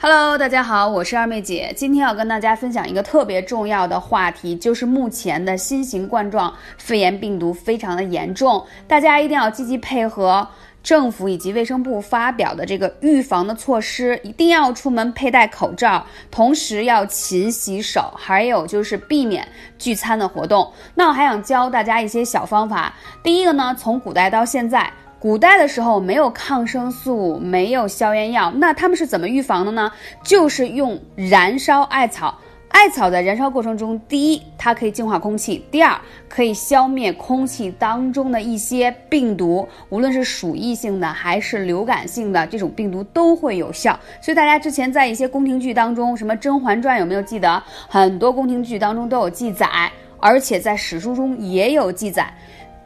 Hello，大家好，我是二妹姐，今天要跟大家分享一个特别重要的话题，就是目前的新型冠状肺炎病毒非常的严重，大家一定要积极配合政府以及卫生部发表的这个预防的措施，一定要出门佩戴口罩，同时要勤洗手，还有就是避免聚餐的活动。那我还想教大家一些小方法，第一个呢，从古代到现在。古代的时候没有抗生素，没有消炎药，那他们是怎么预防的呢？就是用燃烧艾草。艾草在燃烧过程中，第一，它可以净化空气；第二，可以消灭空气当中的一些病毒，无论是鼠疫性的还是流感性的这种病毒都会有效。所以大家之前在一些宫廷剧当中，什么《甄嬛传》有没有记得？很多宫廷剧当中都有记载，而且在史书中也有记载。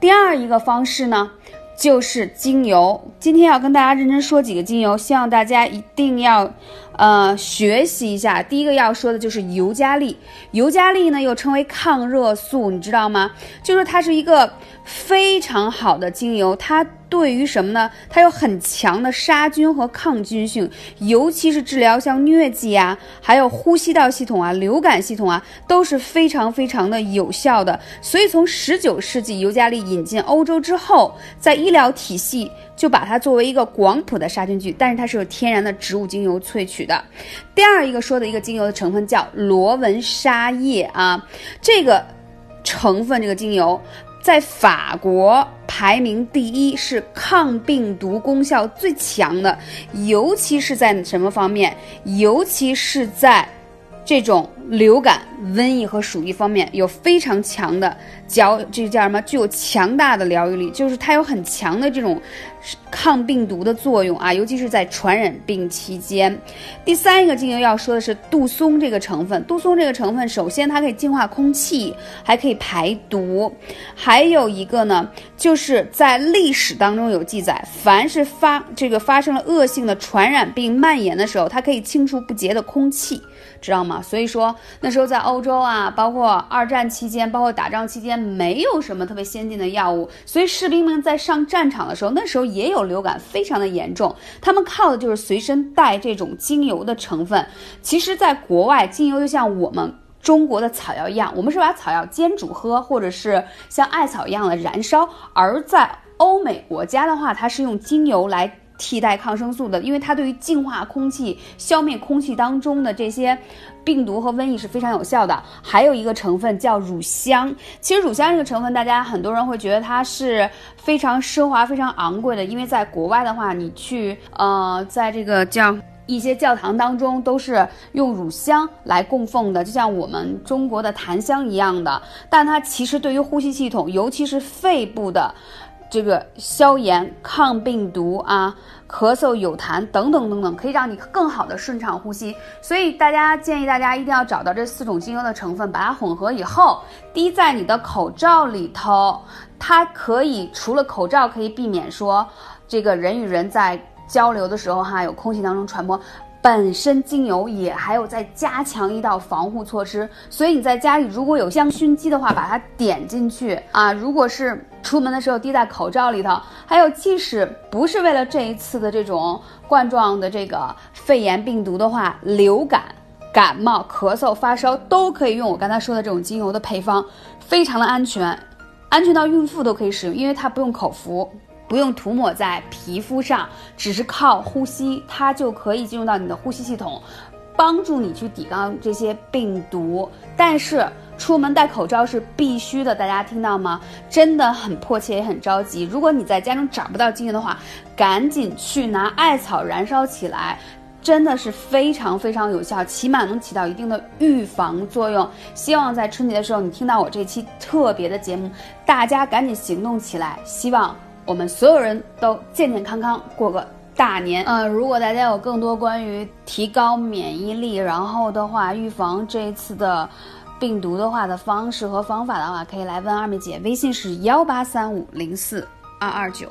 第二一个方式呢？就是精油，今天要跟大家认真说几个精油，希望大家一定要，呃，学习一下。第一个要说的就是尤加利，尤加利呢又称为抗热素，你知道吗？就是它是一个非常好的精油，它。对于什么呢？它有很强的杀菌和抗菌性，尤其是治疗像疟疾啊，还有呼吸道系统啊、流感系统啊，都是非常非常的有效的。所以从十九世纪尤加利引进欧洲之后，在医疗体系就把它作为一个广谱的杀菌剂，但是它是有天然的植物精油萃取的。第二一个说的一个精油的成分叫罗纹沙叶啊，这个成分这个精油。在法国排名第一，是抗病毒功效最强的，尤其是在什么方面？尤其是在这种流感、瘟疫和鼠疫方面，有非常强的。叫这叫什么？具有强大的疗愈力，就是它有很强的这种抗病毒的作用啊，尤其是在传染病期间。第三一个精油要说的是杜松这个成分，杜松这个成分，首先它可以净化空气，还可以排毒。还有一个呢，就是在历史当中有记载，凡是发这个发生了恶性的传染病蔓延的时候，它可以清除不洁的空气，知道吗？所以说那时候在欧洲啊，包括二战期间，包括打仗期间。没有什么特别先进的药物，所以士兵们在上战场的时候，那时候也有流感，非常的严重。他们靠的就是随身带这种精油的成分。其实，在国外，精油就像我们中国的草药一样，我们是把草药煎煮喝，或者是像艾草一样的燃烧。而在欧美国家的话，它是用精油来。替代抗生素的，因为它对于净化空气、消灭空气当中的这些病毒和瘟疫是非常有效的。还有一个成分叫乳香，其实乳香这个成分，大家很多人会觉得它是非常奢华、非常昂贵的，因为在国外的话，你去呃，在这个叫一些教堂当中都是用乳香来供奉的，就像我们中国的檀香一样的。但它其实对于呼吸系统，尤其是肺部的。这个消炎、抗病毒啊，咳嗽、有痰等等等等，可以让你更好的顺畅呼吸。所以大家建议大家一定要找到这四种精油的成分，把它混合以后滴在你的口罩里头。它可以除了口罩可以避免说这个人与人在交流的时候哈有空气当中传播。本身精油也还有再加强一道防护措施，所以你在家里如果有香薰机的话，把它点进去啊。如果是出门的时候滴在口罩里头，还有即使不是为了这一次的这种冠状的这个肺炎病毒的话，流感、感冒、咳嗽、发烧都可以用我刚才说的这种精油的配方，非常的安全，安全到孕妇都可以使用，因为它不用口服。不用涂抹在皮肤上，只是靠呼吸，它就可以进入到你的呼吸系统，帮助你去抵抗这些病毒。但是出门戴口罩是必须的，大家听到吗？真的很迫切，也很着急。如果你在家中找不到精油的话，赶紧去拿艾草燃烧起来，真的是非常非常有效，起码能起到一定的预防作用。希望在春节的时候，你听到我这期特别的节目，大家赶紧行动起来，希望。我们所有人都健健康康过个大年。嗯，如果大家有更多关于提高免疫力，然后的话预防这一次的病毒的话的方式和方法的话，可以来问二妹姐，微信是幺八三五零四二二九。